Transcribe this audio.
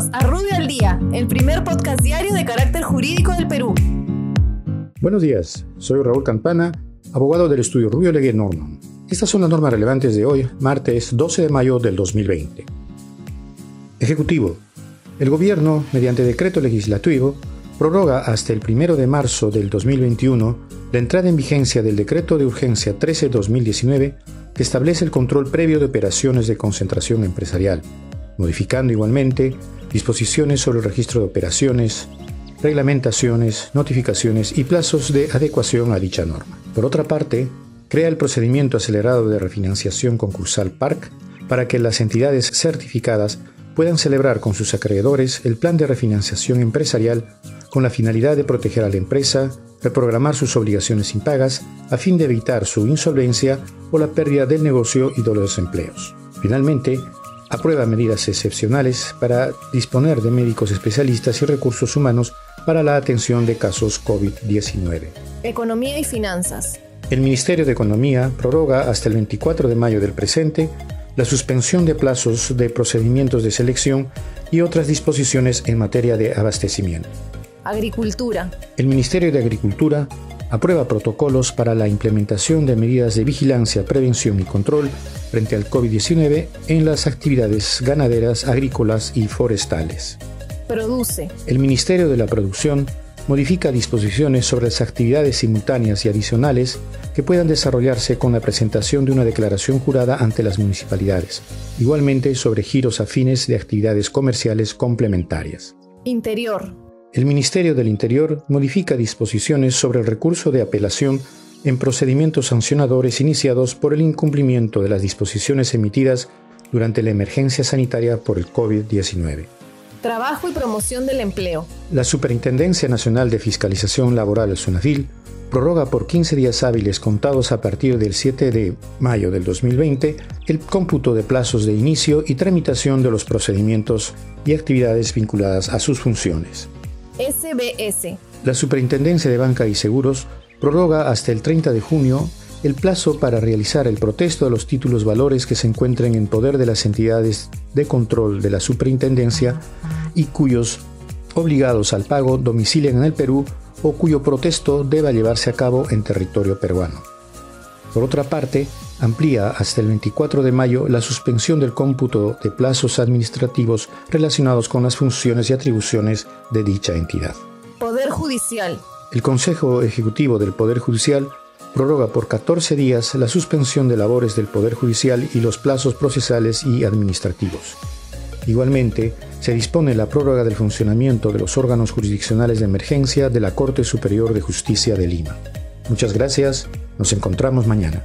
Bienvenidos a Rubio al Día, el primer podcast diario de carácter jurídico del Perú. Buenos días, soy Raúl Campana, abogado del estudio Rubio Legué Norman. Estas son las normas relevantes de hoy, martes 12 de mayo del 2020. Ejecutivo. El Gobierno, mediante decreto legislativo, prorroga hasta el 1 de marzo del 2021 la entrada en vigencia del Decreto de Urgencia 13-2019 que establece el control previo de operaciones de concentración empresarial modificando igualmente disposiciones sobre el registro de operaciones, reglamentaciones, notificaciones y plazos de adecuación a dicha norma. Por otra parte, crea el procedimiento acelerado de refinanciación concursal PARC para que las entidades certificadas puedan celebrar con sus acreedores el plan de refinanciación empresarial con la finalidad de proteger a la empresa, reprogramar sus obligaciones impagas a fin de evitar su insolvencia o la pérdida del negocio y de los empleos. Finalmente, aprueba medidas excepcionales para disponer de médicos especialistas y recursos humanos para la atención de casos COVID-19. Economía y finanzas. El Ministerio de Economía prorroga hasta el 24 de mayo del presente la suspensión de plazos de procedimientos de selección y otras disposiciones en materia de abastecimiento. Agricultura. El Ministerio de Agricultura aprueba protocolos para la implementación de medidas de vigilancia, prevención y control frente al COVID-19 en las actividades ganaderas, agrícolas y forestales. Produce. El Ministerio de la Producción modifica disposiciones sobre las actividades simultáneas y adicionales que puedan desarrollarse con la presentación de una declaración jurada ante las municipalidades, igualmente sobre giros afines de actividades comerciales complementarias. Interior. El Ministerio del Interior modifica disposiciones sobre el recurso de apelación en procedimientos sancionadores iniciados por el incumplimiento de las disposiciones emitidas durante la emergencia sanitaria por el COVID-19. Trabajo y promoción del empleo. La Superintendencia Nacional de Fiscalización Laboral, SUNAFIL, prorroga por 15 días hábiles contados a partir del 7 de mayo del 2020 el cómputo de plazos de inicio y tramitación de los procedimientos y actividades vinculadas a sus funciones. La Superintendencia de Banca y Seguros prorroga hasta el 30 de junio el plazo para realizar el protesto de los títulos valores que se encuentren en poder de las entidades de control de la superintendencia y cuyos obligados al pago domicilian en el Perú o cuyo protesto deba llevarse a cabo en territorio peruano. Por otra parte, amplía hasta el 24 de mayo la suspensión del cómputo de plazos administrativos relacionados con las funciones y atribuciones de dicha entidad. Poder Judicial. El Consejo Ejecutivo del Poder Judicial prorroga por 14 días la suspensión de labores del Poder Judicial y los plazos procesales y administrativos. Igualmente, se dispone la prórroga del funcionamiento de los órganos jurisdiccionales de emergencia de la Corte Superior de Justicia de Lima. Muchas gracias, nos encontramos mañana.